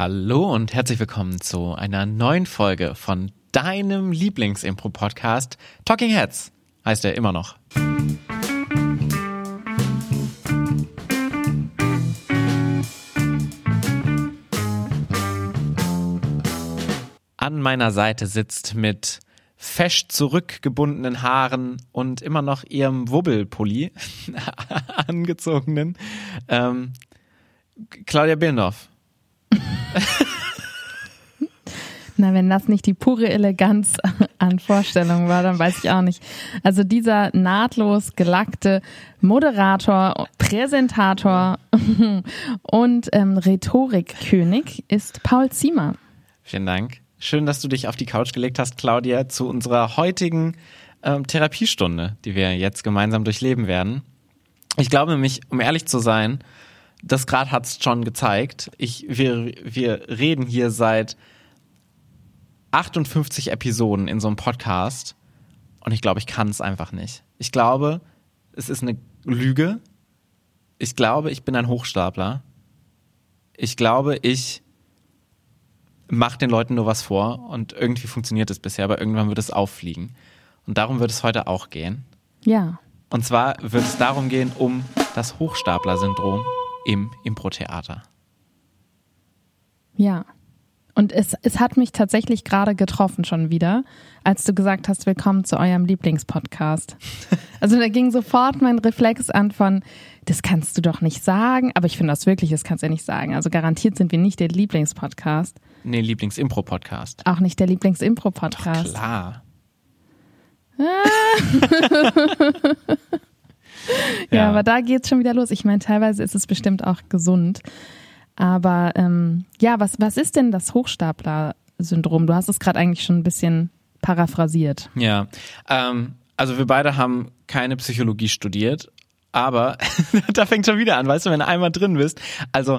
Hallo und herzlich willkommen zu einer neuen Folge von deinem Lieblingsimpro-Podcast Talking Heads. Heißt er immer noch. An meiner Seite sitzt mit fesch zurückgebundenen Haaren und immer noch ihrem Wubbelpulli angezogenen ähm, Claudia Birndorf. Na, wenn das nicht die pure Eleganz an Vorstellung war, dann weiß ich auch nicht. Also dieser nahtlos gelackte Moderator, Präsentator und ähm, Rhetorikkönig ist Paul Ziemer. Vielen Dank. Schön, dass du dich auf die Couch gelegt hast, Claudia, zu unserer heutigen ähm, Therapiestunde, die wir jetzt gemeinsam durchleben werden. Ich glaube nämlich, um ehrlich zu sein, das Grad hat es schon gezeigt. Ich, wir, wir reden hier seit 58 Episoden in so einem Podcast und ich glaube, ich kann es einfach nicht. Ich glaube, es ist eine Lüge. Ich glaube, ich bin ein Hochstapler. Ich glaube, ich mache den Leuten nur was vor und irgendwie funktioniert es bisher, aber irgendwann wird es auffliegen. Und darum wird es heute auch gehen. Ja. Und zwar wird es darum gehen, um das Hochstapler-Syndrom im Impro-Theater. Ja. Und es, es hat mich tatsächlich gerade getroffen schon wieder, als du gesagt hast, willkommen zu eurem Lieblingspodcast. Also da ging sofort mein Reflex an von, das kannst du doch nicht sagen. Aber ich finde das wirklich, das kannst du ja nicht sagen. Also garantiert sind wir nicht der Lieblingspodcast. Nee, Lieblingsimpro-Podcast. Auch nicht der Lieblingsimpro-Podcast. Klar. ja, ja, aber da geht's schon wieder los. Ich meine, teilweise ist es bestimmt auch gesund. Aber ähm, ja, was, was ist denn das Hochstapler-Syndrom? Du hast es gerade eigentlich schon ein bisschen paraphrasiert. Ja, ähm, also wir beide haben keine Psychologie studiert, aber da fängt schon wieder an, weißt du, wenn du einmal drin bist. Also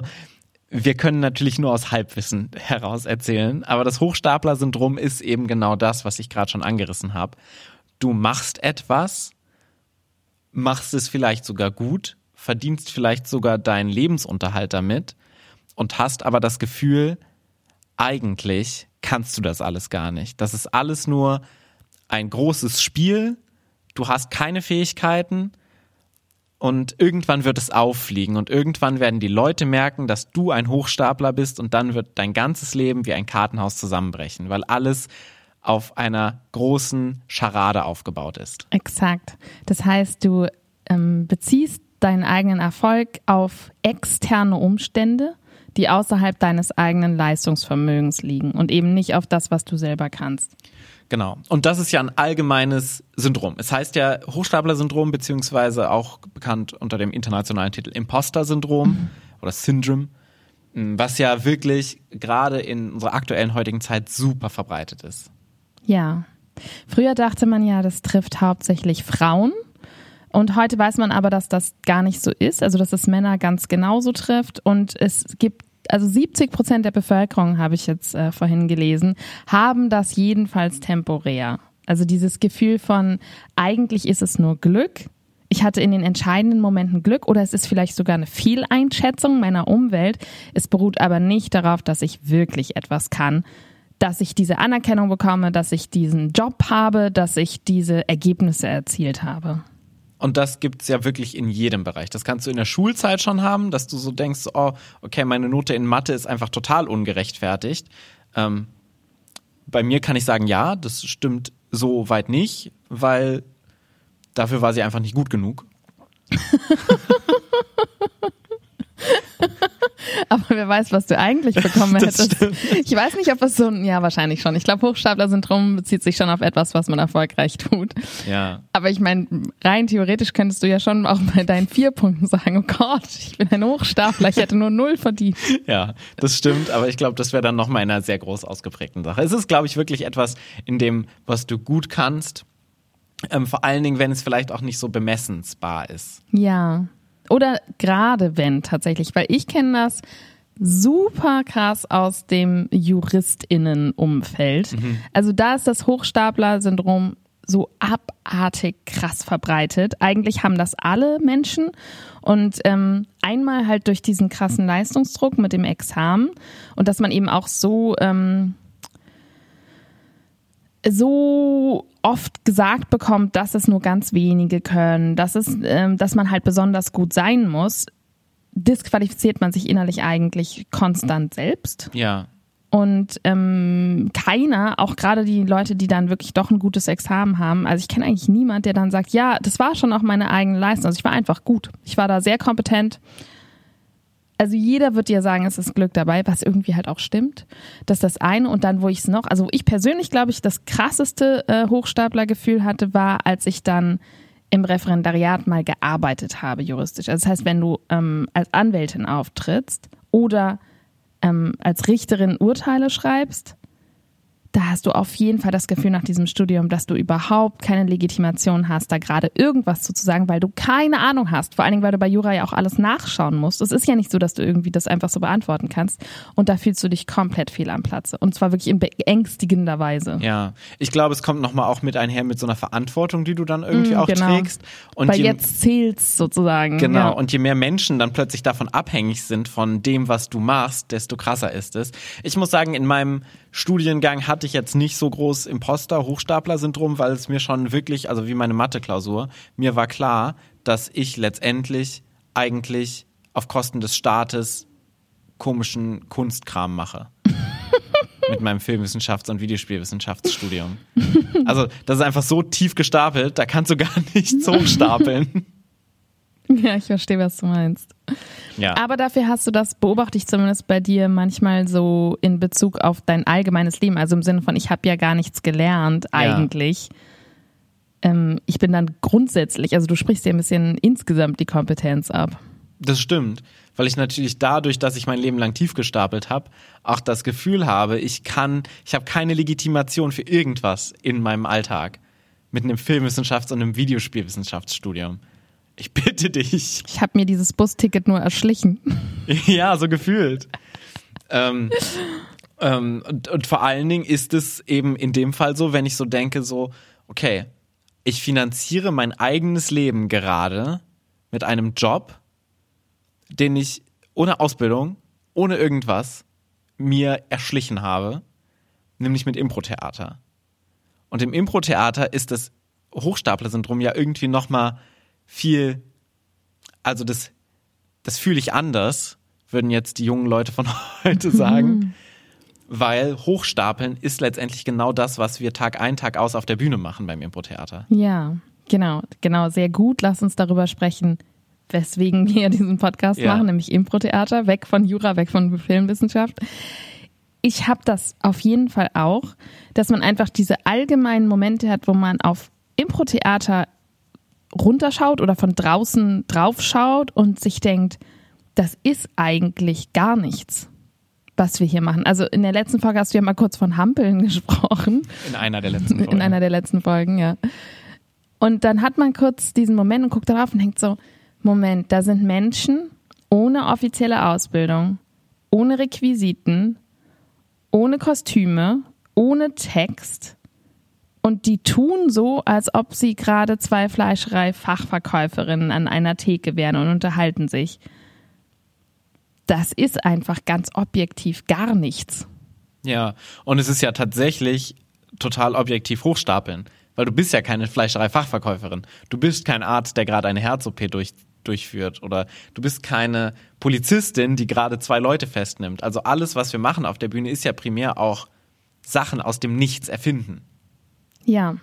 wir können natürlich nur aus Halbwissen heraus erzählen, aber das Hochstapler-Syndrom ist eben genau das, was ich gerade schon angerissen habe. Du machst etwas, machst es vielleicht sogar gut, verdienst vielleicht sogar deinen Lebensunterhalt damit und hast aber das Gefühl, eigentlich kannst du das alles gar nicht. Das ist alles nur ein großes Spiel, du hast keine Fähigkeiten und irgendwann wird es auffliegen und irgendwann werden die Leute merken, dass du ein Hochstapler bist und dann wird dein ganzes Leben wie ein Kartenhaus zusammenbrechen, weil alles auf einer großen Scharade aufgebaut ist. Exakt. Das heißt, du ähm, beziehst deinen eigenen Erfolg auf externe Umstände, die außerhalb deines eigenen Leistungsvermögens liegen und eben nicht auf das, was du selber kannst. Genau. Und das ist ja ein allgemeines Syndrom. Es heißt ja Hochstapler-Syndrom, beziehungsweise auch bekannt unter dem internationalen Titel Imposter-Syndrom mhm. oder Syndrome, was ja wirklich gerade in unserer aktuellen heutigen Zeit super verbreitet ist. Ja. Früher dachte man ja, das trifft hauptsächlich Frauen. Und heute weiß man aber, dass das gar nicht so ist, also dass es Männer ganz genauso trifft. Und es gibt, also 70 Prozent der Bevölkerung, habe ich jetzt äh, vorhin gelesen, haben das jedenfalls temporär. Also dieses Gefühl von, eigentlich ist es nur Glück. Ich hatte in den entscheidenden Momenten Glück oder es ist vielleicht sogar eine Fehleinschätzung meiner Umwelt. Es beruht aber nicht darauf, dass ich wirklich etwas kann, dass ich diese Anerkennung bekomme, dass ich diesen Job habe, dass ich diese Ergebnisse erzielt habe. Und das gibt's ja wirklich in jedem Bereich. Das kannst du in der Schulzeit schon haben, dass du so denkst, oh, okay, meine Note in Mathe ist einfach total ungerechtfertigt. Ähm, bei mir kann ich sagen, ja, das stimmt so weit nicht, weil dafür war sie einfach nicht gut genug. Aber wer weiß, was du eigentlich bekommen hättest. Ich weiß nicht, ob es so ein, ja, wahrscheinlich schon. Ich glaube, Hochstapler-Syndrom bezieht sich schon auf etwas, was man erfolgreich tut. Ja. Aber ich meine, rein theoretisch könntest du ja schon auch bei deinen vier Punkten sagen, oh Gott, ich bin ein Hochstapler, ich hätte nur null verdient. Ja, das stimmt, aber ich glaube, das wäre dann nochmal in einer sehr groß ausgeprägten Sache. Es ist, glaube ich, wirklich etwas in dem, was du gut kannst. Ähm, vor allen Dingen, wenn es vielleicht auch nicht so bemessensbar ist. Ja. Oder gerade wenn tatsächlich, weil ich kenne das super krass aus dem JuristInnen-Umfeld. Mhm. Also da ist das Hochstapler-Syndrom so abartig krass verbreitet. Eigentlich haben das alle Menschen und ähm, einmal halt durch diesen krassen Leistungsdruck mit dem Examen und dass man eben auch so ähm, so oft gesagt bekommt, dass es nur ganz wenige können, dass es, ähm, dass man halt besonders gut sein muss, disqualifiziert man sich innerlich eigentlich konstant selbst. Ja. Und ähm, keiner, auch gerade die Leute, die dann wirklich doch ein gutes Examen haben, also ich kenne eigentlich niemand, der dann sagt, ja, das war schon auch meine eigene Leistung. Also ich war einfach gut. Ich war da sehr kompetent. Also jeder wird dir sagen, es ist Glück dabei, was irgendwie halt auch stimmt. Das ist das eine. Und dann, wo ich es noch, also ich persönlich glaube ich, das krasseste äh, Hochstaplergefühl hatte, war, als ich dann im Referendariat mal gearbeitet habe, juristisch. Also das heißt, wenn du ähm, als Anwältin auftrittst oder ähm, als Richterin Urteile schreibst, da hast du auf jeden Fall das Gefühl nach diesem Studium, dass du überhaupt keine Legitimation hast, da gerade irgendwas zu sagen, weil du keine Ahnung hast. Vor allen Dingen, weil du bei Jura ja auch alles nachschauen musst. Es ist ja nicht so, dass du irgendwie das einfach so beantworten kannst. Und da fühlst du dich komplett fehl am Platze. Und zwar wirklich in beängstigender Weise. Ja, ich glaube, es kommt nochmal auch mit einher mit so einer Verantwortung, die du dann irgendwie mm, auch genau. trägst. Und weil jetzt zählt's sozusagen. Genau. Ja. Und je mehr Menschen dann plötzlich davon abhängig sind, von dem, was du machst, desto krasser ist es. Ich muss sagen, in meinem Studiengang hatte ich jetzt nicht so groß Imposter-Hochstapler-Syndrom, weil es mir schon wirklich, also wie meine Mathe-Klausur, mir war klar, dass ich letztendlich eigentlich auf Kosten des Staates komischen Kunstkram mache. Mit meinem Filmwissenschafts- und Videospielwissenschaftsstudium. Also, das ist einfach so tief gestapelt, da kannst du gar nichts hochstapeln. Ja, ich verstehe, was du meinst. Ja. Aber dafür hast du das, beobachte ich zumindest bei dir manchmal so in Bezug auf dein allgemeines Leben. Also im Sinne von, ich habe ja gar nichts gelernt eigentlich. Ja. Ähm, ich bin dann grundsätzlich, also du sprichst dir ein bisschen insgesamt die Kompetenz ab. Das stimmt, weil ich natürlich dadurch, dass ich mein Leben lang tief gestapelt habe, auch das Gefühl habe, ich kann, ich habe keine Legitimation für irgendwas in meinem Alltag mit einem Filmwissenschafts- und einem Videospielwissenschaftsstudium. Ich bitte dich. Ich habe mir dieses Busticket nur erschlichen. ja, so gefühlt. ähm, ähm, und, und vor allen Dingen ist es eben in dem Fall so, wenn ich so denke, so, okay, ich finanziere mein eigenes Leben gerade mit einem Job, den ich ohne Ausbildung, ohne irgendwas mir erschlichen habe, nämlich mit Impro-Theater. Und im Impro-Theater ist das Hochstapler-Syndrom ja irgendwie nochmal viel, also das, das fühle ich anders, würden jetzt die jungen Leute von heute sagen. Mhm. Weil Hochstapeln ist letztendlich genau das, was wir Tag ein, Tag aus auf der Bühne machen beim Impro-Theater. Ja, genau, genau, sehr gut. Lass uns darüber sprechen, weswegen wir diesen Podcast ja. machen, nämlich Impro-Theater, weg von Jura, weg von Filmwissenschaft. Ich habe das auf jeden Fall auch, dass man einfach diese allgemeinen Momente hat, wo man auf Impro-Theater runterschaut oder von draußen draufschaut und sich denkt, das ist eigentlich gar nichts, was wir hier machen. Also in der letzten Folge hast du ja mal kurz von Hampeln gesprochen. In einer der letzten Folgen. In einer der letzten Folgen, ja. Und dann hat man kurz diesen Moment und guckt darauf und denkt so, Moment, da sind Menschen ohne offizielle Ausbildung, ohne Requisiten, ohne Kostüme, ohne Text, und die tun so, als ob sie gerade zwei Fleischerei-Fachverkäuferinnen an einer Theke wären und unterhalten sich. Das ist einfach ganz objektiv gar nichts. Ja, und es ist ja tatsächlich total objektiv hochstapeln, weil du bist ja keine Fleischerei-Fachverkäuferin. Du bist kein Arzt, der gerade eine Herz-OP durch, durchführt oder du bist keine Polizistin, die gerade zwei Leute festnimmt. Also alles, was wir machen auf der Bühne, ist ja primär auch Sachen aus dem Nichts erfinden. Ja.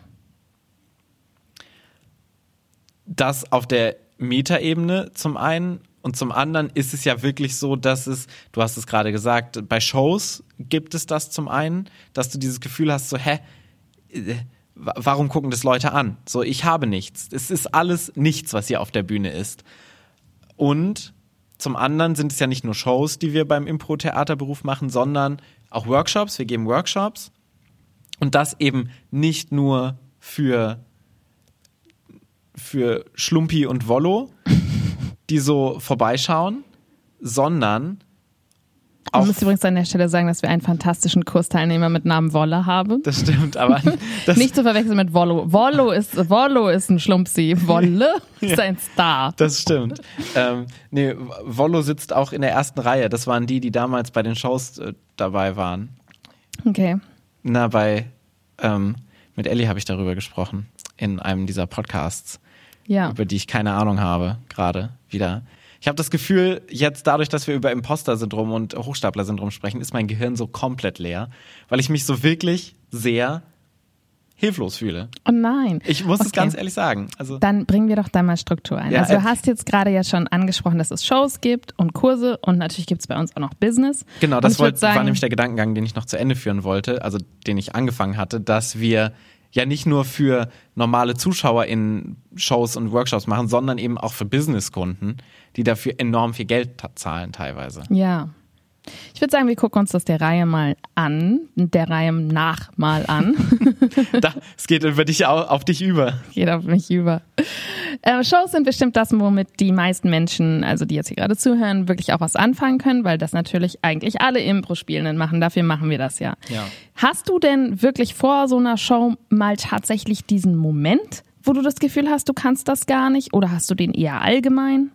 Das auf der Metaebene zum einen und zum anderen ist es ja wirklich so, dass es, du hast es gerade gesagt, bei Shows gibt es das zum einen, dass du dieses Gefühl hast, so, hä, äh, warum gucken das Leute an? So, ich habe nichts. Es ist alles nichts, was hier auf der Bühne ist. Und zum anderen sind es ja nicht nur Shows, die wir beim Impro-Theaterberuf machen, sondern auch Workshops. Wir geben Workshops und das eben nicht nur für, für Schlumpi und Wollo, die so vorbeischauen, sondern Man auch muss übrigens an der Stelle sagen, dass wir einen fantastischen Kursteilnehmer mit Namen Wolle haben. das stimmt, aber das, Nicht zu verwechseln mit Wollo. Wollo ist, Wollo ist ein Schlumpsi. Wolle ist ein Star. das stimmt. ähm, nee, Wollo sitzt auch in der ersten Reihe. Das waren die, die damals bei den Shows äh, dabei waren. Okay. Na, bei ähm, mit Ellie habe ich darüber gesprochen in einem dieser Podcasts. Ja. über die ich keine Ahnung habe, gerade wieder. Ich habe das Gefühl, jetzt dadurch, dass wir über Imposter-Syndrom und Hochstapler-Syndrom sprechen, ist mein Gehirn so komplett leer, weil ich mich so wirklich sehr hilflos fühle. Oh nein. Ich muss es Okay. ganz ehrlich sagen. Also, Dann bringen wir doch da mal Struktur ein. Ja, also du äh, hast jetzt gerade ja schon angesprochen, dass es Shows gibt und Kurse und natürlich gibt es bei uns auch noch Business. genau, das ich würd wollt, war sagen, nämlich der Gedankengang, den ich noch zu Ende führen wollte, also den ich angefangen hatte, dass wir ja nicht nur für normale Zuschauer in Shows und Workshops machen, sondern eben auch für Businesskunden, die dafür enorm viel Geld zahlen teilweise. Ja. Ich würde sagen, wir gucken uns das der Reihe mal an, der Reihe nach mal an. Da, es geht über dich au- auf dich über. Geht auf mich über. Äh, Shows sind bestimmt das, womit die meisten Menschen, also die jetzt hier gerade zuhören, wirklich auch was anfangen können, weil das natürlich eigentlich alle Impro-Spielenden machen. Dafür machen wir das ja. Ja. Hast du denn wirklich vor so einer Show mal tatsächlich diesen Moment, wo du das Gefühl hast, du kannst das gar nicht? Oder hast du den eher allgemein?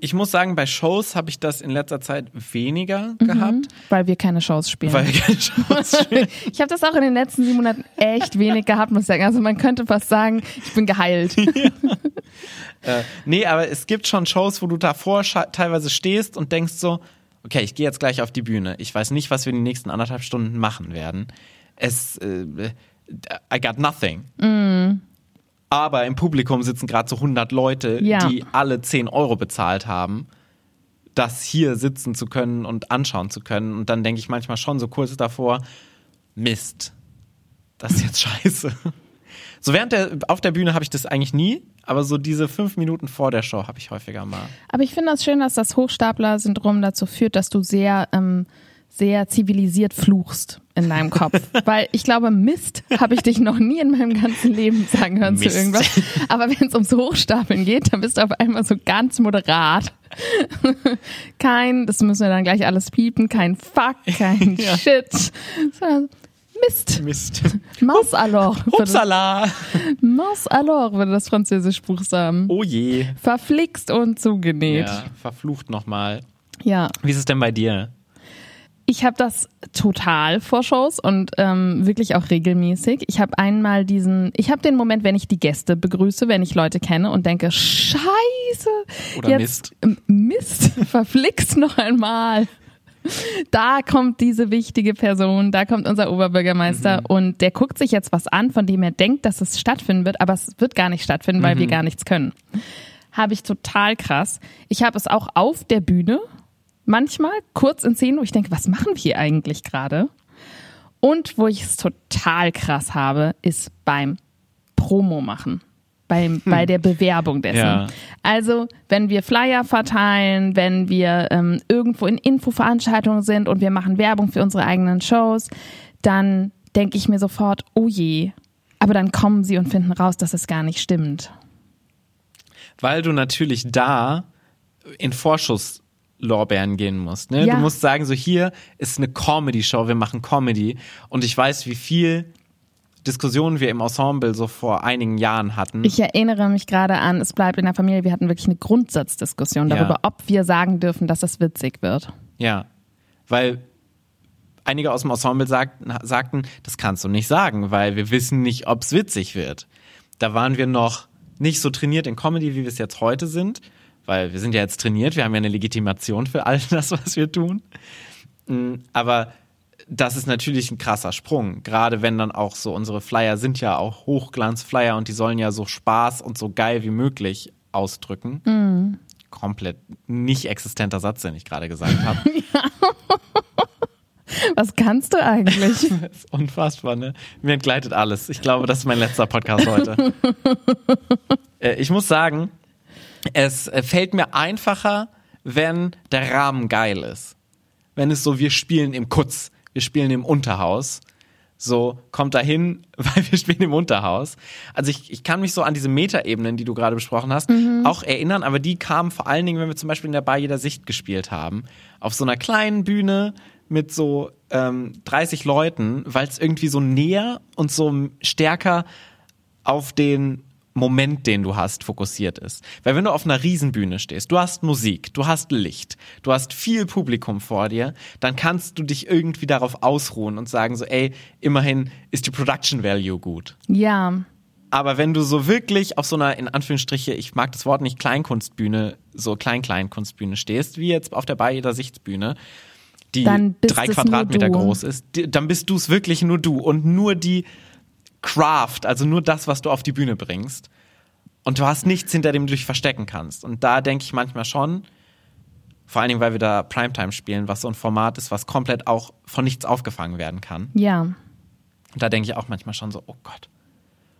Ich muss sagen, bei Shows habe ich das in letzter Zeit weniger gehabt, Weil wir keine Shows spielen. weil wir keine Shows spielen. ich habe das auch in den letzten sieben Monaten echt wenig gehabt, muss ich sagen. Also man könnte fast sagen, ich bin geheilt. äh, nee, aber es gibt schon Shows, wo du davor teilweise stehst und denkst so, okay, ich gehe jetzt gleich auf die Bühne. Ich weiß nicht, was wir die nächsten anderthalb Stunden machen werden. Es, äh, I got nothing. Aber im Publikum sitzen gerade so 100 Leute, Ja. die alle 10 Euro bezahlt haben, das hier sitzen zu können und anschauen zu können. Und dann denke ich manchmal schon so kurz davor, Mist, das ist jetzt scheiße. So während der, auf der Bühne habe ich das eigentlich nie, aber so diese fünf Minuten vor der Show habe ich häufiger mal. Aber ich finde das schön, dass das Hochstapler-Syndrom dazu führt, dass du sehr, ähm, sehr zivilisiert fluchst in deinem Kopf. Weil ich glaube, Mist habe ich dich noch nie in meinem ganzen Leben sagen hören Mist. zu irgendwas. Aber wenn es ums Hochstapeln geht, dann bist du auf einmal so ganz moderat. kein, das müssen wir dann gleich alles piepen, kein Fuck, kein Ja. Shit. Mist. Mist. Maus alors. Upsala. Maus alors würde das französisch Buchstaben. Oh je. Verflixt und zugenäht. Ja, verflucht nochmal. ja. Wie ist es denn bei dir? Ich habe das total vor Shows und ähm, wirklich auch regelmäßig. Ich habe einmal diesen, ich habe den Moment, wenn ich die Gäste begrüße, wenn ich Leute kenne und denke, Scheiße, Oder jetzt, ähm, Mist, verflixt noch einmal. Da kommt diese wichtige Person, da kommt unser Oberbürgermeister und der guckt sich jetzt was an, von dem er denkt, dass es stattfinden wird, aber es wird gar nicht stattfinden, weil wir gar nichts können. Habe ich total krass. Ich habe es auch auf der Bühne, manchmal kurz in Szenen, wo ich denke, was machen wir hier eigentlich gerade? Und wo ich es total krass habe, ist beim Promo machen. Beim, Bei der Bewerbung dessen. Ja. Also, wenn wir Flyer verteilen, wenn wir ähm, irgendwo in Infoveranstaltungen sind und wir machen Werbung für unsere eigenen Shows, dann denke ich mir sofort, oh je. Aber dann kommen sie und finden raus, dass es gar nicht stimmt. Weil du natürlich da in Vorschusslorbeeren gehen musst. Ne? Ja. Du musst sagen, so hier ist eine Comedy-Show, wir machen Comedy. Und ich weiß, wie viel Diskussionen wir im Ensemble so vor einigen Jahren hatten. Ich erinnere mich gerade an, es bleibt in der Familie, wir hatten wirklich eine Grundsatzdiskussion Ja. darüber, ob wir sagen dürfen, dass es witzig wird. Ja, weil einige aus dem Ensemble sagten, sagten, das kannst du nicht sagen, weil wir wissen nicht, ob es witzig wird. Da waren wir noch nicht so trainiert in Comedy, wie wir es jetzt heute sind, weil wir sind ja jetzt trainiert, wir haben ja eine Legitimation für all das, was wir tun. Mm, Aber das ist natürlich ein krasser Sprung, gerade wenn dann auch so unsere Flyer sind ja auch Hochglanzflyer und die sollen ja so Spaß und so geil wie möglich ausdrücken. Komplett nicht existenter Satz, den ich gerade gesagt habe. Was kannst du eigentlich? Das ist unfassbar, ne? Mir entgleitet alles. Ich glaube, das ist mein letzter Podcast heute. äh, ich muss sagen, es äh, fällt mir einfacher, wenn der Rahmen geil ist. Wenn es so, wir spielen im Kutz, wir spielen im Unterhaus, so, kommt da hin, weil wir spielen im Unterhaus. Also ich, ich kann mich so an diese Metaebenen, die du gerade besprochen hast, auch erinnern, aber die kamen vor allen Dingen, wenn wir zum Beispiel in der Bar jeder Sicht gespielt haben. Auf so einer kleinen Bühne mit so ähm, 30 Leuten, weil es irgendwie so näher und so stärker auf den Moment, den du hast, fokussiert ist. Weil wenn du auf einer Riesenbühne stehst, du hast Musik, du hast Licht, du hast viel Publikum vor dir, dann kannst du dich irgendwie darauf ausruhen und sagen so, ey, immerhin ist die Production Value gut. Ja. Aber wenn du so wirklich auf so einer, in Anführungsstriche, ich mag das Wort nicht, Kleinkunstbühne, so Klein-Klein-Kunstbühne stehst, wie jetzt auf der Bayeder Sichtsbühne, die drei Quadratmeter groß ist, dann bist du es wirklich nur du und nur die Craft, also nur das, was du auf die Bühne bringst. Und du hast nichts, hinter dem du dich verstecken kannst. Und da denke ich manchmal schon, vor allen Dingen, weil wir da Primetime spielen, was so ein Format ist, was komplett auch von nichts aufgefangen werden kann. Ja. Und da denke ich auch manchmal schon so, oh Gott.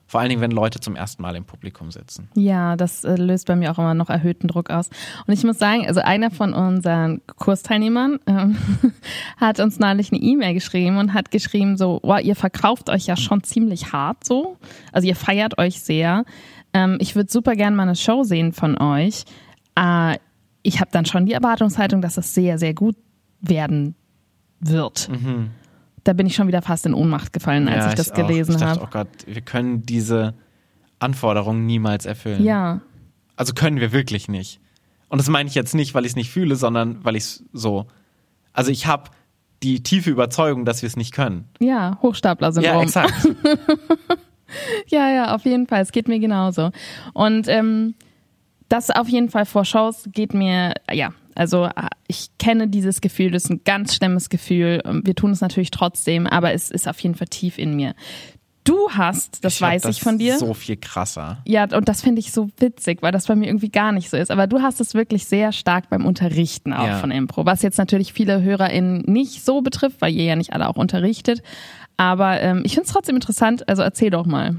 Vor allen Dingen, wenn Leute zum ersten Mal im Publikum sitzen. Ja, das äh, löst bei mir auch immer noch erhöhten Druck aus. Und ich muss sagen, also einer von unseren Kursteilnehmern ähm, hat uns neulich eine E-Mail geschrieben und hat geschrieben so, wow, ihr verkauft euch ja schon ziemlich hart so. Also ihr feiert euch sehr. Ähm, ich würde super gerne mal eine Show sehen von euch. Äh, ich habe dann schon die Erwartungshaltung, dass es sehr, sehr gut werden wird. Da bin ich schon wieder fast in Ohnmacht gefallen, als ich das auch. gelesen ich dachte, habe. Oh Gott, wir können diese Anforderungen niemals erfüllen. Ja, Also können wir wirklich nicht. Und das meine ich jetzt nicht, weil ich es nicht fühle, sondern weil ich es so. Also ich habe die tiefe Überzeugung, dass wir es nicht können. ja, Hochstapler-Syndrom. Ja, exakt. Ja, ja, auf jeden Fall. Es geht mir genauso. Und ähm, das auf jeden Fall vor Shows geht mir, ja, also ich kenne dieses Gefühl, das ist ein ganz schlimmes Gefühl. Wir tun es natürlich trotzdem, aber es ist auf jeden Fall tief in mir. Du hast, das Ich weiß ich von dir. So viel krasser. Ja, und das finde ich so witzig, weil das bei mir irgendwie gar nicht so ist. Aber du hast es wirklich sehr stark beim Unterrichten auch Ja. von Impro, was jetzt natürlich viele HörerInnen nicht so betrifft, weil ihr ja nicht alle auch unterrichtet. Aber ähm, ich finde es trotzdem interessant, also erzähl doch mal.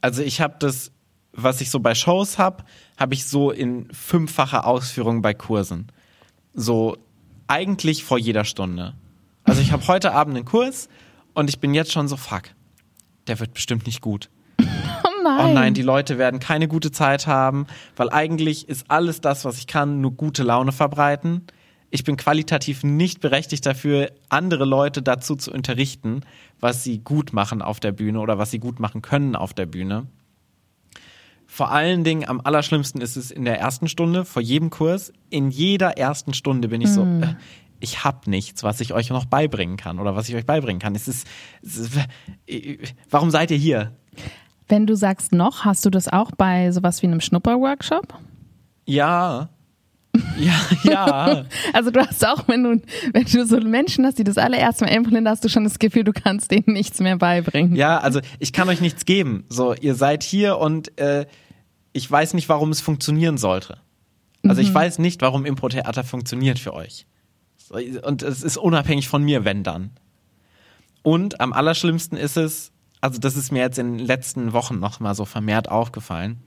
Also ich habe das, was ich so bei Shows habe, habe ich so in fünffacher Ausführung bei Kursen. So eigentlich vor jeder Stunde. Also ich habe heute Abend einen Kurs und ich bin jetzt schon so, fuck, der wird bestimmt nicht gut. Oh nein. Oh nein, die Leute werden keine gute Zeit haben, weil eigentlich ist alles das, was ich kann, nur gute Laune verbreiten. Ich bin qualitativ nicht berechtigt dafür, andere Leute dazu zu unterrichten, was sie gut machen auf der Bühne oder was sie gut machen können auf der Bühne. Vor allen Dingen am allerschlimmsten ist es in der ersten Stunde, vor jedem Kurs. In jeder ersten Stunde bin ich so, äh, ich habe nichts, was ich euch noch beibringen kann oder was ich euch beibringen kann. Es ist, es ist äh, warum seid ihr hier? Wenn du sagst noch, hast du das auch bei sowas wie einem Schnupperworkshop? Ja. Ja, ja. Also du hast auch, wenn du, wenn du so Menschen hast, die das allererste Mal impfen, hast du schon das Gefühl, du kannst denen nichts mehr beibringen. Ja, also ich kann euch nichts geben. So, ihr seid hier und äh, ich weiß nicht, warum es funktionieren sollte. Also ich weiß nicht, warum Impro-Theater funktioniert für euch. Und es ist unabhängig von mir, wenn dann. Und am allerschlimmsten ist es, also das ist mir jetzt in den letzten Wochen noch mal so vermehrt aufgefallen.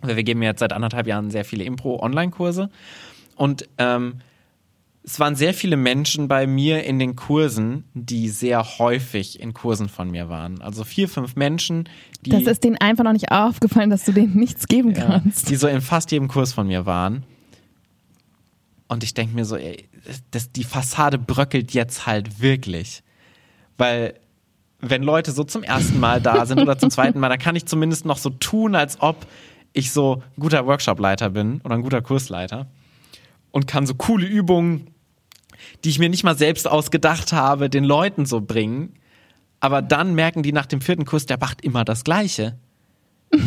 Also wir geben jetzt seit anderthalb Jahren sehr viele Impro-Online-Kurse und ähm, es waren sehr viele Menschen bei mir in den Kursen, die sehr häufig in Kursen von mir waren. Also vier, fünf Menschen, die, Das ist denen einfach noch nicht aufgefallen, dass du denen nichts geben ja, kannst. die so in fast jedem Kurs von mir waren. Und ich denke mir so, ey, das, die Fassade bröckelt jetzt halt wirklich. Weil wenn Leute so zum ersten Mal da sind oder zum zweiten Mal, dann kann ich zumindest noch so tun, als ob ich so ein guter Workshopleiter bin oder ein guter Kursleiter und kann so coole Übungen, die ich mir nicht mal selbst ausgedacht habe, den Leuten so bringen. Aber dann merken die nach dem vierten Kurs, der macht immer das Gleiche.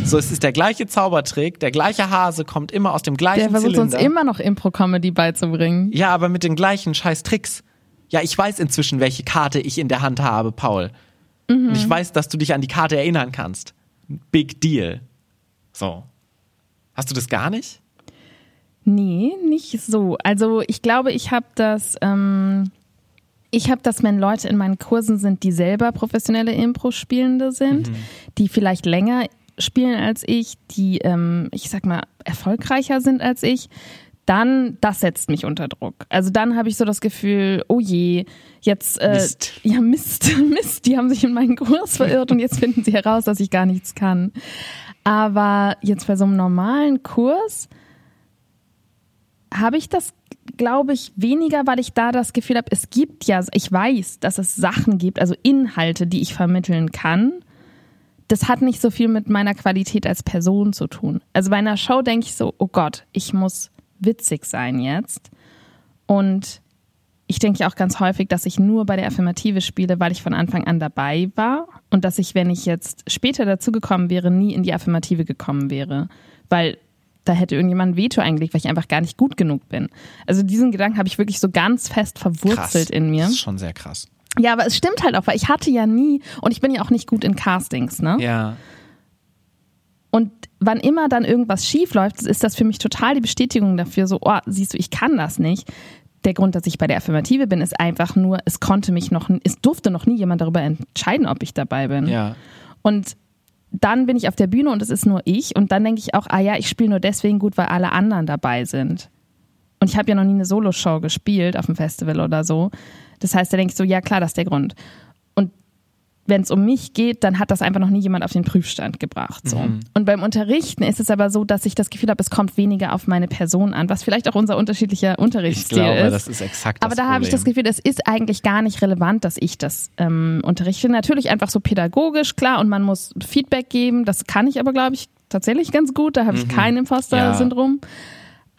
So, es ist der gleiche Zaubertrick, der gleiche Hase kommt immer aus dem gleichen Der versucht uns Zylinder. immer noch Impro-Comedy beizubringen. Ja, aber mit den gleichen scheiß Tricks. Ja, ich weiß inzwischen, welche Karte ich in der Hand habe, Paul. Und ich weiß, dass du dich an die Karte erinnern kannst. Big Deal. So. Hast du das gar nicht? Nee, nicht so. Also ich glaube, ich habe das, ähm, ich habe das, wenn Leute in meinen Kursen sind, die selber professionelle Impro-Spielende sind, die vielleicht länger spielen als ich, die, ähm, ich sag mal, erfolgreicher sind als ich, dann, das setzt mich unter Druck. Also dann habe ich so das Gefühl, oh je, jetzt, äh, Mist. ja Mist, Mist, die haben sich in meinen Kurs verirrt und jetzt finden sie heraus, dass ich gar nichts kann. Aber jetzt bei so einem normalen Kurs habe ich das, glaube ich, weniger, weil ich da das Gefühl habe, es gibt ja, ich weiß, dass es Sachen gibt, also Inhalte, die ich vermitteln kann. Das hat nicht so viel mit meiner Qualität als Person zu tun. Also bei einer Show denke ich so, oh Gott, ich muss witzig sein jetzt. Und ich denke auch ganz häufig, dass ich nur bei der Affirmative spiele, weil ich von Anfang an dabei war und dass ich, wenn ich jetzt später dazugekommen wäre, nie in die Affirmative gekommen wäre. Weil da hätte irgendjemand ein Veto eingelegt, weil ich einfach gar nicht gut genug bin. Also diesen Gedanken habe ich wirklich so ganz fest verwurzelt Krass. in mir. Das ist schon sehr krass. Ja, aber es stimmt halt auch, weil ich hatte ja nie, und ich bin ja auch nicht gut in Castings, ne? Ja. Und wann immer dann irgendwas schief läuft, ist das für mich total die Bestätigung dafür, so, oh, siehst du, ich kann das nicht. Der Grund, dass ich bei der Affirmative bin, ist einfach nur, es konnte mich noch, es durfte noch nie jemand darüber entscheiden, ob ich dabei bin. Ja. Und dann bin ich auf der Bühne und es ist nur ich. Und dann denke ich auch, ah ja, ich spiele nur deswegen gut, weil alle anderen dabei sind. Und ich habe ja noch nie eine Soloshow gespielt auf dem Festival oder so. Das heißt, da denke ich so, ja klar, das ist der Grund. Wenn es um mich geht, dann hat das einfach noch nie jemand auf den Prüfstand gebracht. So. Mhm. Und beim Unterrichten ist es aber so, dass ich das Gefühl habe, es kommt weniger auf meine Person an, was vielleicht auch unser unterschiedlicher Ich Unterrichtsstil glaube, ist. das ist exakt Aber das da habe ich das. Gefühl, es ist eigentlich gar nicht relevant, dass ich das ähm, unterrichte. Natürlich einfach so pädagogisch, klar, und man muss Feedback geben. Das kann ich aber, glaube ich, tatsächlich ganz gut. Da habe ich kein Imposter-Syndrom.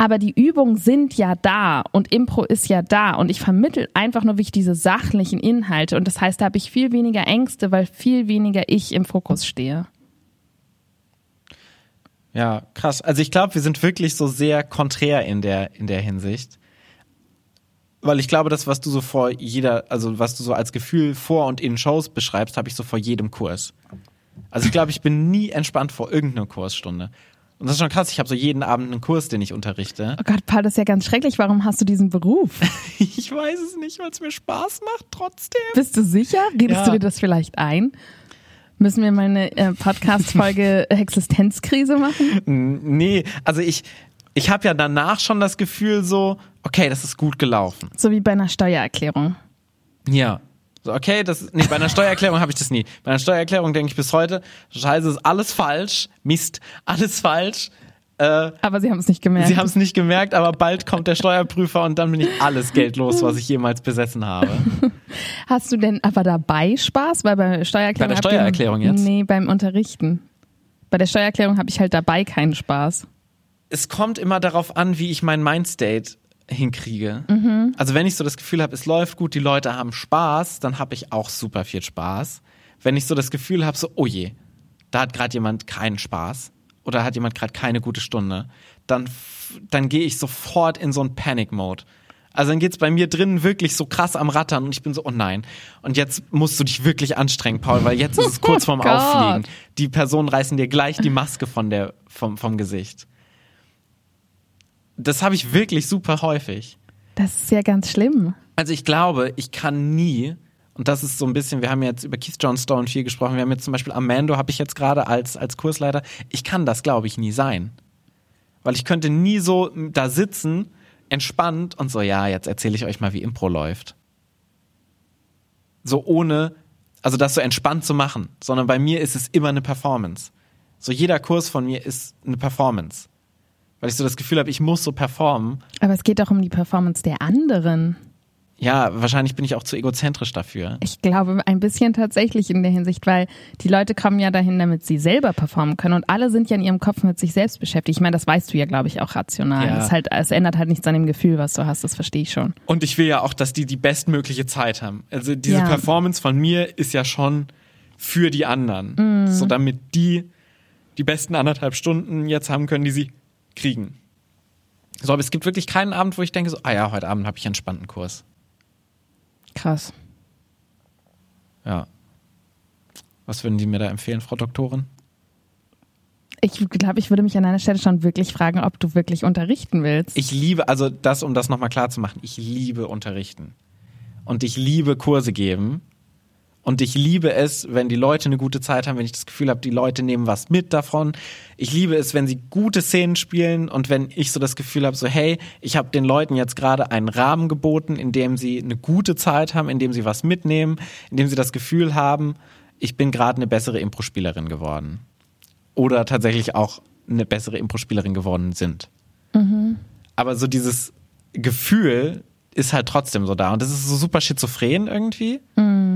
Aber die Übungen sind ja da und Impro ist ja da und ich vermittel einfach nur wirklich diese sachlichen Inhalte und das heißt, da habe ich viel weniger Ängste, weil viel weniger ich im Fokus stehe. Ja, krass. Also ich glaube, wir sind wirklich so sehr konträr in der, in der Hinsicht. Weil ich glaube, das, was du so vor jeder, also was du so als Gefühl vor und in Shows beschreibst, habe ich so vor jedem Kurs. Also ich glaube, ich bin nie entspannt vor irgendeiner Kursstunde. Und das ist schon krass, ich habe so jeden Abend einen Kurs, den ich unterrichte. Oh Gott, Paul, das ist ja ganz schrecklich. Warum hast du diesen Beruf? Ich weiß es nicht, weil es mir Spaß macht trotzdem. Bist du sicher? Redest Ja. du dir das vielleicht ein? Müssen wir mal eine äh, Podcast-Folge Existenzkrise machen? Nee, also ich, ich habe ja danach schon das Gefühl so, okay, das ist gut gelaufen. So wie bei einer Steuererklärung. Ja. So, okay, das ist, nee, bei einer Steuererklärung habe ich das nie. Bei einer Steuererklärung denke ich bis heute, scheiße, ist alles falsch, Mist, alles falsch. Äh, Aber sie haben es nicht gemerkt. Sie haben es nicht gemerkt, aber bald kommt der Steuerprüfer und dann bin ich alles Geld los, was ich jemals besessen habe. Hast du denn aber dabei Spaß? Weil bei Steuererklärung. Bei der Steuererklärung jetzt? Nee, beim Unterrichten. Bei der Steuererklärung habe ich halt dabei keinen Spaß. Es kommt immer darauf an, wie ich mein Mindstate hinkriege. Also wenn ich so das Gefühl habe, es läuft gut, die Leute haben Spaß, dann habe ich auch super viel Spaß. Wenn ich so das Gefühl habe, so, oh je, da hat gerade jemand keinen Spaß oder hat jemand gerade keine gute Stunde, dann, dann gehe ich sofort in so einen Panic-Mode. Also dann geht's bei mir drinnen wirklich so krass am Rattern und ich bin so, oh nein. Und jetzt musst du dich wirklich anstrengen, Paul, weil jetzt ist es kurz vorm Oh. Auffliegen. Die Personen reißen dir gleich die Maske von der, vom, vom Gesicht. Das habe ich wirklich super häufig. Das ist ja ganz schlimm. Also ich glaube, ich kann nie, und das ist so ein bisschen, wir haben jetzt über Keith John Stone viel gesprochen, wir haben jetzt zum Beispiel Amando, habe ich jetzt gerade als, als Kursleiter, ich kann das, glaube ich, nie sein. Weil ich könnte nie so da sitzen, entspannt und so, ja, jetzt erzähle ich euch mal, wie Impro läuft. So ohne, also das so entspannt zu machen, sondern bei mir ist es immer eine Performance. So jeder Kurs von mir ist eine Performance. Weil ich so das Gefühl habe, ich muss so performen. Aber es geht doch um die Performance der anderen. Ja, wahrscheinlich bin ich auch zu egozentrisch dafür. Ich glaube ein bisschen tatsächlich in der Hinsicht, weil die Leute kommen ja dahin, damit sie selber performen können und alle sind ja in ihrem Kopf mit sich selbst beschäftigt. Ich meine, das weißt du ja, glaube ich, auch rational. Ja. Es, halt, es ändert halt nichts an dem Gefühl, was du hast, das verstehe ich schon. Und ich will ja auch, dass die die bestmögliche Zeit haben. Also diese Ja. Performance von mir ist ja schon für die anderen. So damit die die besten anderthalb Stunden jetzt haben können, die sie kriegen. So, aber es gibt wirklich keinen Abend, wo ich denke so, ah ja, heute Abend habe ich einen entspannten Kurs. Krass. Ja. Was würden Sie mir da empfehlen, Frau Doktorin? Ich glaube, ich würde mich an deiner Stelle schon wirklich fragen, ob du wirklich unterrichten willst. Ich liebe, also das, um das nochmal klar zu machen, ich liebe unterrichten. Und ich liebe Kurse geben. Und ich liebe es, wenn die Leute eine gute Zeit haben, wenn ich das Gefühl habe, die Leute nehmen was mit davon. Ich liebe es, wenn sie gute Szenen spielen und wenn ich so das Gefühl habe, so hey, ich habe den Leuten jetzt gerade einen Rahmen geboten, in dem sie eine gute Zeit haben, in dem sie was mitnehmen, in dem sie das Gefühl haben, ich bin gerade eine bessere Impro-Spielerin geworden. Oder tatsächlich auch eine bessere Impro-Spielerin geworden sind. Mhm. Aber so dieses Gefühl ist halt trotzdem so da. Und das ist so super schizophren irgendwie. Mhm.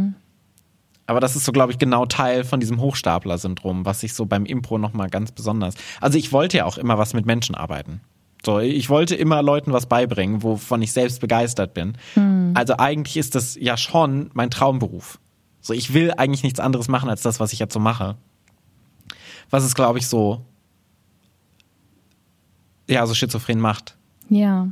Aber das ist so, glaube ich, genau Teil von diesem Hochstapler-Syndrom, was ich so beim Impro nochmal ganz besonders. Also ich wollte ja auch immer was mit Menschen arbeiten. So, ich wollte immer Leuten was beibringen, wovon ich selbst begeistert bin. Mhm. Also eigentlich ist das ja schon mein Traumberuf. So, ich will eigentlich nichts anderes machen als das, was ich jetzt so mache. Was es, glaube ich, so, ja, so schizophren macht. Ja.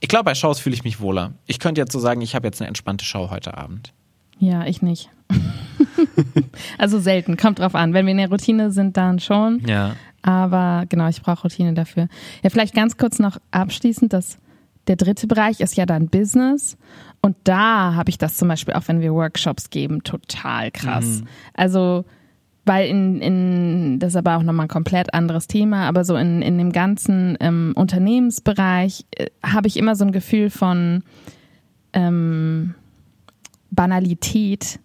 Ich glaube, bei Shows fühle ich mich wohler. Ich könnte jetzt so sagen, ich habe jetzt eine entspannte Show heute Abend. Ja, ich nicht. also selten, kommt drauf an. Wenn wir in der Routine sind, dann schon. Ja. Aber genau, ich brauche Routine dafür. Ja, vielleicht ganz kurz noch abschließend, dass der dritte Bereich ist ja dann Business. Und da habe ich das zum Beispiel auch, wenn wir Workshops geben, total krass. Mhm. Also weil in, in das ist aber auch nochmal ein komplett anderes Thema, aber so in, in dem ganzen ähm, Unternehmensbereich äh, habe ich immer so ein Gefühl von ähm, Banalität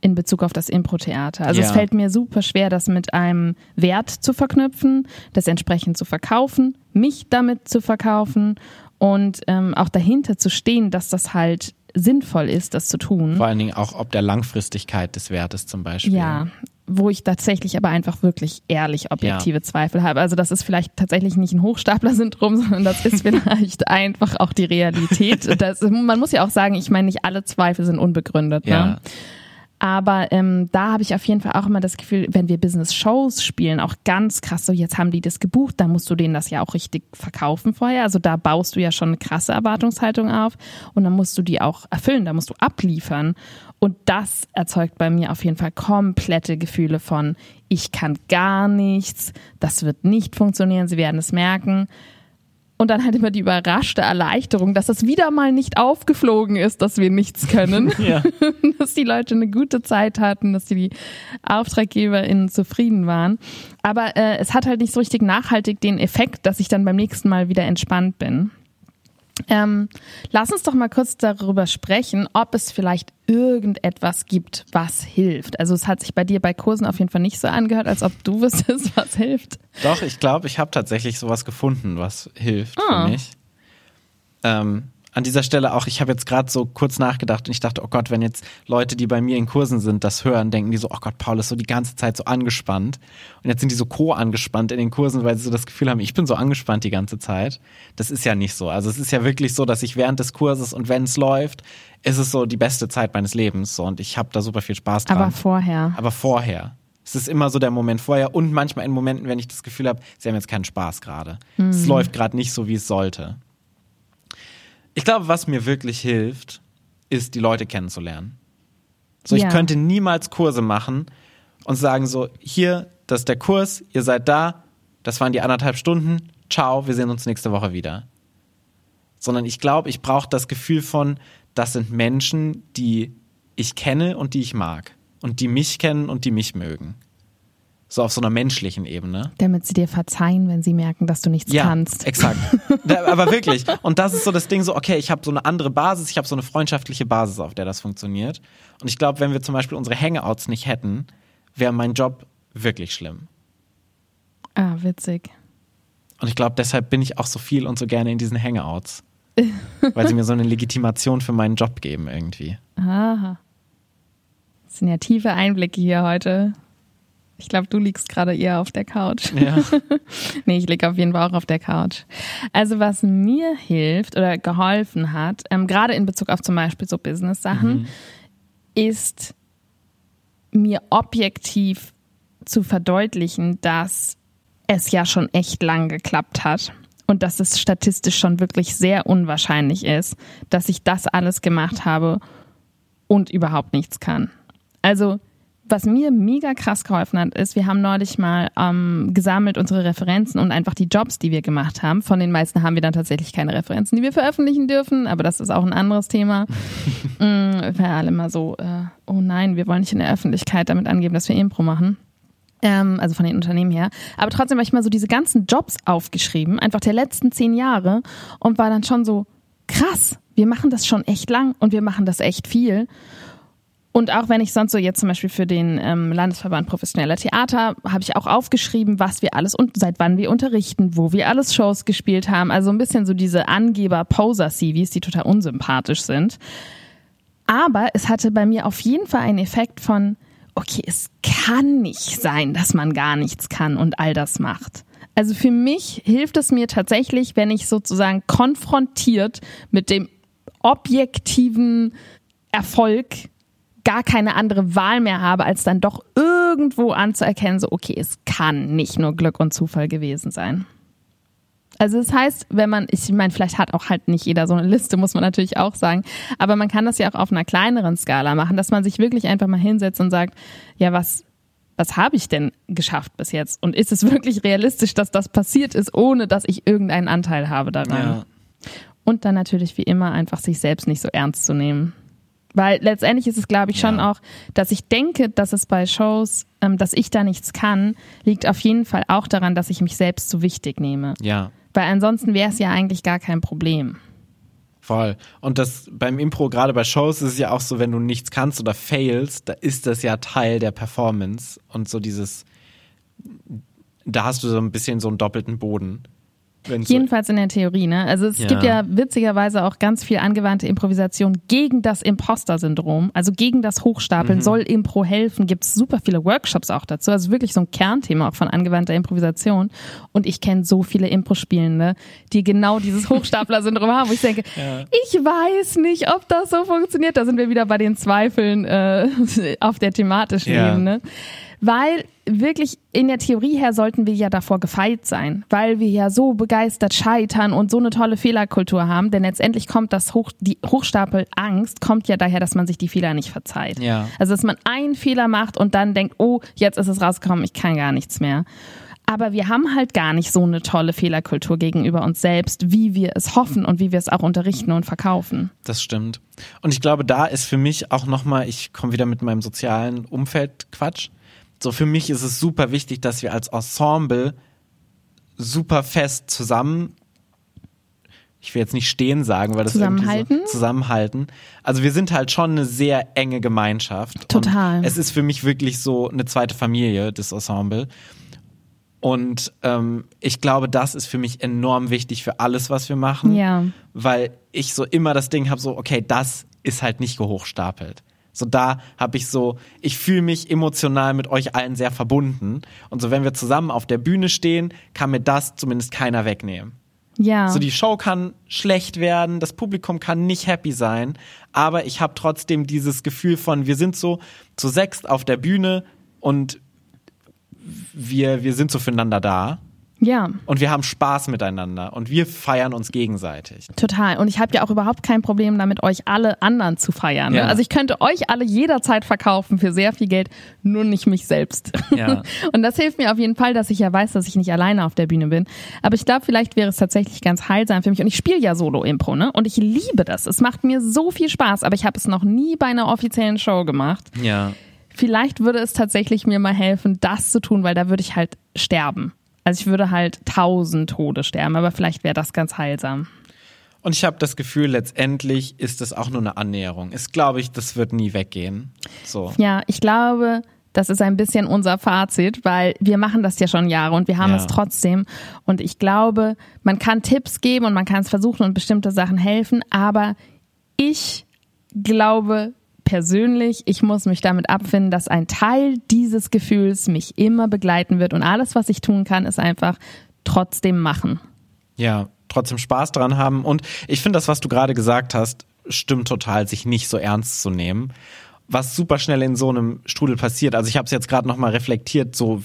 in Bezug auf das Impro-Theater. Also ja. es fällt mir super schwer, das mit einem Wert zu verknüpfen, das entsprechend zu verkaufen, mich damit zu verkaufen und ähm, auch dahinter zu stehen, dass das halt sinnvoll ist, das zu tun. Vor allen Dingen auch ob der Langfristigkeit des Wertes zum Beispiel. Ja, wo ich tatsächlich aber einfach wirklich ehrlich objektive ja. Zweifel habe. Also das ist vielleicht tatsächlich nicht ein Hochstapler-Syndrom, sondern das ist vielleicht einfach auch die Realität. Das, man muss ja auch sagen, ich meine, nicht alle Zweifel sind unbegründet. Ne? Aber ähm, da habe ich auf jeden Fall auch immer das Gefühl, wenn wir Business-Shows spielen, auch ganz krass, so jetzt haben die das gebucht, da musst du denen das ja auch richtig verkaufen vorher. Also da baust du ja schon eine krasse Erwartungshaltung auf und dann musst du die auch erfüllen, da musst du abliefern. Und das erzeugt bei mir auf jeden Fall komplette Gefühle von, ich kann gar nichts, das wird nicht funktionieren, sie werden es merken. Und dann halt immer die überraschte Erleichterung, dass es wieder mal nicht aufgeflogen ist, dass wir nichts können. Ja. dass die Leute eine gute Zeit hatten, dass die AuftraggeberInnen zufrieden waren. Aber äh, es hat halt nicht so richtig nachhaltig den Effekt, dass ich dann beim nächsten Mal wieder entspannt bin. Ähm, lass uns doch mal kurz darüber sprechen, ob es vielleicht irgendetwas gibt, was hilft. Also es hat sich bei dir bei Kursen auf jeden Fall nicht so angehört, als ob du wüsstest, was hilft. Doch, ich glaube, ich habe tatsächlich sowas gefunden, was hilft ah. für mich. Ähm, an dieser Stelle auch, ich habe jetzt gerade so kurz nachgedacht und ich dachte, oh Gott, wenn jetzt Leute, die bei mir in Kursen sind, das hören, denken die so, oh Gott, Paul ist so die ganze Zeit so angespannt. Und jetzt sind die so co-angespannt in den Kursen, weil sie so das Gefühl haben, ich bin so angespannt die ganze Zeit. Das ist ja nicht so. Also es ist ja wirklich so, dass ich während des Kurses und wenn es läuft, ist es so die beste Zeit meines Lebens. So, und ich habe da super viel Spaß dran. Aber vorher. Aber vorher. Es ist immer so der Moment vorher und manchmal in Momenten, wenn ich das Gefühl habe, sie haben jetzt keinen Spaß gerade. Mhm. Es läuft gerade nicht so, wie es sollte. Ich glaube, was mir wirklich hilft, ist, die Leute kennenzulernen. So, ich ja. könnte niemals Kurse machen und sagen so, hier, das ist der Kurs, ihr seid da, das waren die anderthalb Stunden, ciao, wir sehen uns nächste Woche wieder. Sondern ich glaube, ich brauche das Gefühl von, das sind Menschen, die ich kenne und die ich mag. Und die mich kennen und die mich mögen. So auf so einer menschlichen Ebene. Damit sie dir verzeihen, wenn sie merken, dass du nichts ja, kannst. Exakt. Aber wirklich. Und das ist so das Ding, so, okay, ich habe so eine andere Basis, ich habe so eine freundschaftliche Basis, auf der das funktioniert. Und ich glaube, wenn wir zum Beispiel unsere Hangouts nicht hätten, wäre mein Job wirklich schlimm. Ah, witzig. Und ich glaube, deshalb bin ich auch so viel und so gerne in diesen Hangouts. weil sie mir so eine Legitimation für meinen Job geben irgendwie. Aha. Das sind ja tiefe Einblicke hier heute. Ich glaube, du liegst gerade eher auf der Couch. Ja. nee, ich liege auf jeden Fall auch auf der Couch. Also was mir hilft oder geholfen hat, ähm, gerade in Bezug auf zum Beispiel so Business-Sachen, mhm. ist mir objektiv zu verdeutlichen, dass es ja schon echt lang geklappt hat und dass es statistisch schon wirklich sehr unwahrscheinlich ist, dass ich das alles gemacht habe und überhaupt nichts kann. Also was mir mega krass geholfen hat, ist, wir haben neulich mal ähm, gesammelt unsere Referenzen und einfach die Jobs, die wir gemacht haben. Von den meisten haben wir dann tatsächlich keine Referenzen, die wir veröffentlichen dürfen, aber das ist auch ein anderes Thema. mm, weil alle immer so, äh, oh nein, wir wollen nicht in der Öffentlichkeit damit angeben, dass wir Impro machen. Ähm, also von den Unternehmen her. Aber trotzdem habe ich mal so diese ganzen Jobs aufgeschrieben, einfach der letzten zehn Jahre und war dann schon so, krass, wir machen das schon echt lang und wir machen das echt viel. Und auch wenn ich sonst so jetzt zum Beispiel für den ähm, Landesverband Professioneller Theater habe ich auch aufgeschrieben, was wir alles und seit wann wir unterrichten, wo wir alles Shows gespielt haben. Also ein bisschen so diese Angeber-Poser-CVs, die total unsympathisch sind. Aber es hatte bei mir auf jeden Fall einen Effekt von, okay, es kann nicht sein, dass man gar nichts kann und all das macht. Also für mich hilft es mir tatsächlich, wenn ich sozusagen konfrontiert mit dem objektiven Erfolg gar keine andere Wahl mehr habe, als dann doch irgendwo anzuerkennen, so, okay, es kann nicht nur Glück und Zufall gewesen sein. Also das heißt, wenn man, ich meine, vielleicht hat auch halt nicht jeder so eine Liste, muss man natürlich auch sagen, aber man kann das ja auch auf einer kleineren Skala machen, dass man sich wirklich einfach mal hinsetzt und sagt, ja, was, was habe ich denn geschafft bis jetzt? Und ist es wirklich realistisch, dass das passiert ist, ohne dass ich irgendeinen Anteil habe daran? Ja. Und dann natürlich wie immer einfach sich selbst nicht so ernst zu nehmen. Weil letztendlich ist es, glaube ich, schon ja. auch, dass ich denke, dass es bei Shows, ähm, dass ich da nichts kann, liegt auf jeden Fall auch daran, dass ich mich selbst so wichtig nehme. Ja. Weil ansonsten wäre es ja eigentlich gar kein Problem. Voll. Und das beim Impro, gerade bei Shows, ist es ja auch so, wenn du nichts kannst oder failst, da ist das ja Teil der Performance. Und so dieses, da hast du so ein bisschen so einen doppelten Boden. Jedenfalls in der Theorie, ne? Also es ja. gibt ja witzigerweise auch ganz viel angewandte Improvisation gegen das Imposter-Syndrom, also gegen das Hochstapeln. Mhm. Soll Impro helfen? Gibt es super viele Workshops auch dazu. Also wirklich so ein Kernthema auch von angewandter Improvisation. Und ich kenne so viele Impro-Spielende, die genau dieses Hochstapler-Syndrom haben, wo ich denke, ja. ich weiß nicht, ob das so funktioniert. Da sind wir wieder bei den Zweifeln äh, auf der thematischen ja. Ebene weil wirklich in der Theorie her sollten wir ja davor gefeit sein, weil wir ja so begeistert scheitern und so eine tolle Fehlerkultur haben, denn letztendlich kommt das Hoch, die Hochstapel Angst kommt ja daher, dass man sich die Fehler nicht verzeiht. Ja. Also dass man einen Fehler macht und dann denkt, oh, jetzt ist es rausgekommen, ich kann gar nichts mehr. Aber wir haben halt gar nicht so eine tolle Fehlerkultur gegenüber uns selbst, wie wir es hoffen und wie wir es auch unterrichten und verkaufen. Das stimmt. Und ich glaube, da ist für mich auch nochmal, ich komme wieder mit meinem sozialen Umfeld Quatsch so für mich ist es super wichtig, dass wir als Ensemble super fest zusammen ich will jetzt nicht stehen sagen, weil das zusammenhalten. So, zusammenhalten. Also wir sind halt schon eine sehr enge Gemeinschaft. Total. Und es ist für mich wirklich so eine zweite Familie, das Ensemble. Und ähm, ich glaube, das ist für mich enorm wichtig für alles, was wir machen. Ja. Weil ich so immer das Ding habe, so, okay, das ist halt nicht gehochstapelt. So da habe ich so, ich fühle mich emotional mit euch allen sehr verbunden. Und so wenn wir zusammen auf der Bühne stehen, kann mir das zumindest keiner wegnehmen. Ja. So die Show kann schlecht werden, das Publikum kann nicht happy sein, aber ich habe trotzdem dieses Gefühl von, wir sind so zu sechst auf der Bühne und wir, wir sind so füreinander da. Ja. Und wir haben Spaß miteinander und wir feiern uns gegenseitig. Total. Und ich habe ja auch überhaupt kein Problem damit, euch alle anderen zu feiern. Ne? Ja. Also ich könnte euch alle jederzeit verkaufen für sehr viel Geld, nur nicht mich selbst. Ja. Und das hilft mir auf jeden Fall, dass ich ja weiß, dass ich nicht alleine auf der Bühne bin. Aber ich glaube, vielleicht wäre es tatsächlich ganz heilsam für mich. Und ich spiele ja Solo-Impro, ne? Und ich liebe das. Es macht mir so viel Spaß, aber ich habe es noch nie bei einer offiziellen Show gemacht. Ja. Vielleicht würde es tatsächlich mir mal helfen, das zu tun, weil da würde ich halt sterben. Also ich würde halt tausend Tode sterben, aber vielleicht wäre das ganz heilsam. Und ich habe das Gefühl, letztendlich ist das auch nur eine Annäherung. Ist, glaube ich, das wird nie weggehen. So. Ja, ich glaube, das ist ein bisschen unser Fazit, weil wir machen das ja schon Jahre und wir haben ja. es trotzdem. Und ich glaube, man kann Tipps geben und man kann es versuchen und bestimmte Sachen helfen, aber ich glaube, persönlich, ich muss mich damit abfinden, dass ein Teil dieses Gefühls mich immer begleiten wird und alles, was ich tun kann, ist einfach trotzdem machen. Ja, trotzdem Spaß dran haben und ich finde das, was du gerade gesagt hast, stimmt total, sich nicht so ernst zu nehmen. Was super schnell in so einem Strudel passiert. Also ich habe es jetzt gerade nochmal reflektiert, so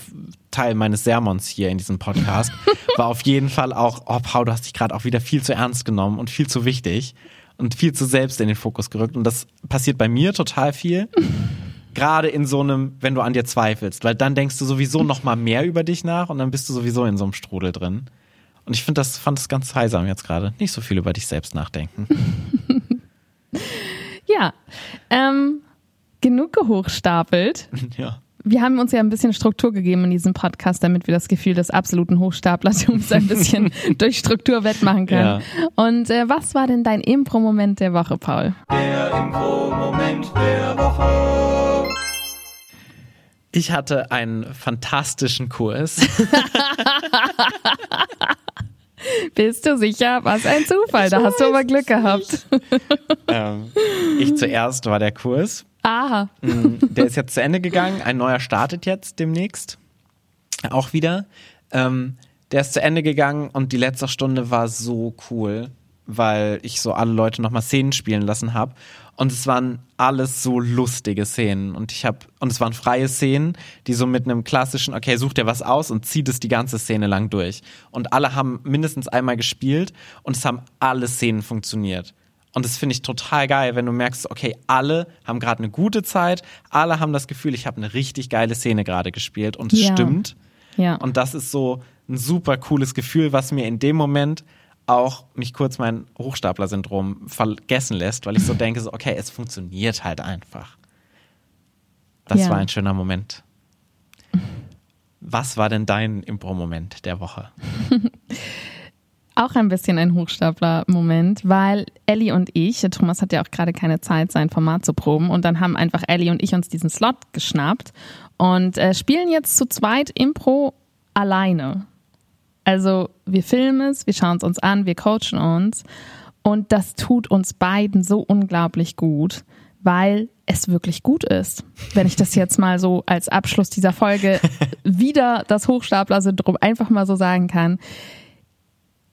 Teil meines Sermons hier in diesem Podcast, war auf jeden Fall auch, oh Paul, du hast dich gerade auch wieder viel zu ernst genommen und viel zu wichtig und viel zu selbst in den Fokus gerückt. Und das passiert bei mir total viel. Gerade in so einem, wenn du an dir zweifelst, weil dann denkst du sowieso noch mal mehr über dich nach und dann bist du sowieso in so einem Strudel drin. Und ich finde das, fand das ganz heilsam jetzt gerade. Nicht so viel über dich selbst nachdenken. Ja, ähm, genug gehochstapelt. ja. Wir haben uns ja ein bisschen Struktur gegeben in diesem Podcast, damit wir das Gefühl des absoluten Hochstaplertums ein bisschen durch Struktur wettmachen können. Ja. Und äh, was war denn dein Impro-Moment der Woche, Paul? Der Impro-Moment der Woche. Ich hatte einen fantastischen Kurs. Bist du sicher? Was ein Zufall. Da hast du aber Glück gehabt. ähm, ich zuerst war der Kurs. Mm, Der ist jetzt zu Ende gegangen. Ein neuer startet jetzt demnächst. Auch wieder. Ähm, der ist zu Ende gegangen und die letzte Stunde war so cool, weil ich so alle Leute nochmal Szenen spielen lassen habe. Und es waren alles so lustige Szenen. Und ich habe, und es waren freie Szenen, die so mit einem klassischen, okay, such dir was aus und zieh das die ganze Szene lang durch. Und alle haben mindestens einmal gespielt und es haben alle Szenen funktioniert. Und das finde ich total geil, wenn du merkst, okay, alle haben gerade eine gute Zeit, alle haben das Gefühl, ich habe eine richtig geile Szene gerade gespielt und es Ja. stimmt. Ja. Und das ist so ein super cooles Gefühl, was mir in dem Moment auch mich kurz mein Hochstapler-Syndrom vergessen lässt, weil ich so denke, so, okay, es funktioniert halt einfach. Das Ja. war ein schöner Moment. Was war denn dein Impro-Moment der Woche? Auch ein bisschen ein Hochstapler-Moment, weil Ellie und ich, Thomas hat ja auch gerade keine Zeit, sein Format zu proben, und dann haben einfach Ellie und ich uns diesen Slot geschnappt und äh, spielen jetzt zu zweit Impro alleine. Also wir filmen es, wir schauen es uns an, wir coachen uns und das tut uns beiden so unglaublich gut, weil es wirklich gut ist. Wenn ich das jetzt mal so als Abschluss dieser Folge wieder das Hochstapler-Syndrom einfach mal so sagen kann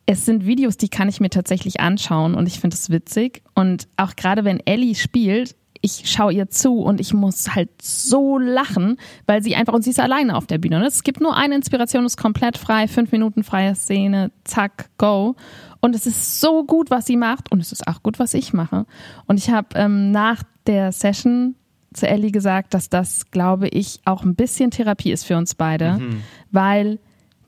es sind Videos, die kann ich mir tatsächlich anschauen und ich finde es witzig. Und auch gerade wenn Ellie spielt, ich schaue ihr zu und ich muss halt so lachen, weil sie einfach, und sie ist alleine auf der Bühne. ne? Es gibt nur eine Inspiration, ist komplett frei, fünf Minuten freie Szene, zack, go. Und es ist so gut, was sie macht und es ist auch gut, was ich mache. Und ich habe ähm, nach der Session zu Ellie gesagt, dass das, glaube ich, auch ein bisschen Therapie ist für uns beide, weil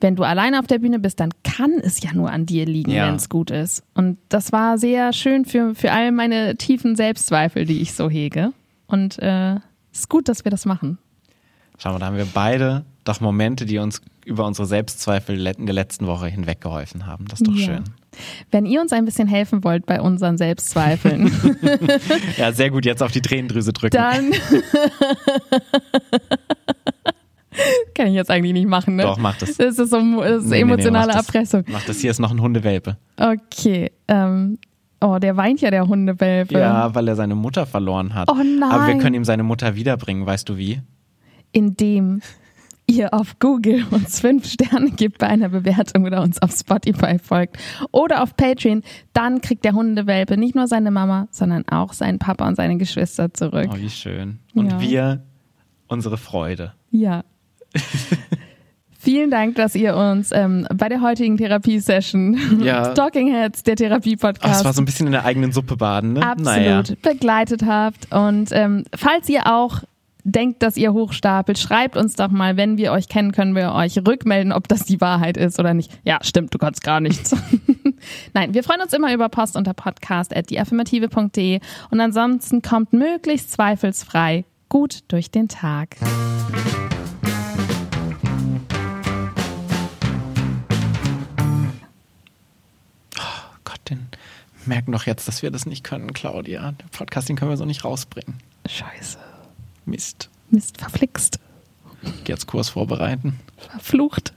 wenn du alleine auf der Bühne bist, dann kann es ja nur an dir liegen, Ja. wenn es gut ist. Und das war sehr schön für, für all meine tiefen Selbstzweifel, die ich so hege. Und äh, es ist gut, dass wir das machen. Schau mal, da haben wir beide doch Momente, die uns über unsere Selbstzweifel in der letzten Woche hinweg geholfen haben. Das ist doch Ja. schön. Wenn ihr uns ein bisschen helfen wollt bei unseren Selbstzweifeln, Ja, sehr gut, jetzt auf die Tränendrüse drücken. dann kann ich jetzt eigentlich nicht machen, ne? Doch, mach das. Das ist, so, das ist Nee, nee, nee, emotionale mach das. Erpressung. Mach das, hier ist noch ein Hundewelpe. Okay. Ähm, oh, der weint ja, der Hundewelpe. Ja, weil er seine Mutter verloren hat. Oh nein. Aber wir können ihm seine Mutter wiederbringen, weißt du wie? indem ihr auf Google uns fünf Sterne gibt bei einer Bewertung oder uns auf Spotify folgt oder auf Patreon, dann kriegt der Hundewelpe nicht nur seine Mama, sondern auch seinen Papa und seine Geschwister zurück. Oh, wie schön. Und Ja. wir unsere Freude. Ja. Vielen Dank, dass ihr uns ähm, bei der heutigen Therapiesession Ja. Talking Heads, der Therapie-Podcast, war so ein bisschen in der eigenen Suppe baden, ne? absolut Naja. begleitet habt. Und ähm, falls ihr auch denkt, dass ihr hochstapelt, schreibt uns doch mal, wenn wir euch kennen, können wir euch rückmelden, ob das die Wahrheit ist oder nicht. Ja, stimmt, du kannst gar nichts. Nein, wir freuen uns immer über Post unter podcast at dieaffirmative.de und ansonsten kommt möglichst zweifelsfrei gut durch den Tag. Merken doch jetzt, dass wir das nicht können, Claudia. Den Podcast, den können wir so nicht rausbringen. Scheiße. Mist. Mist, verflixt, jetzt Kurs vorbereiten. verflucht.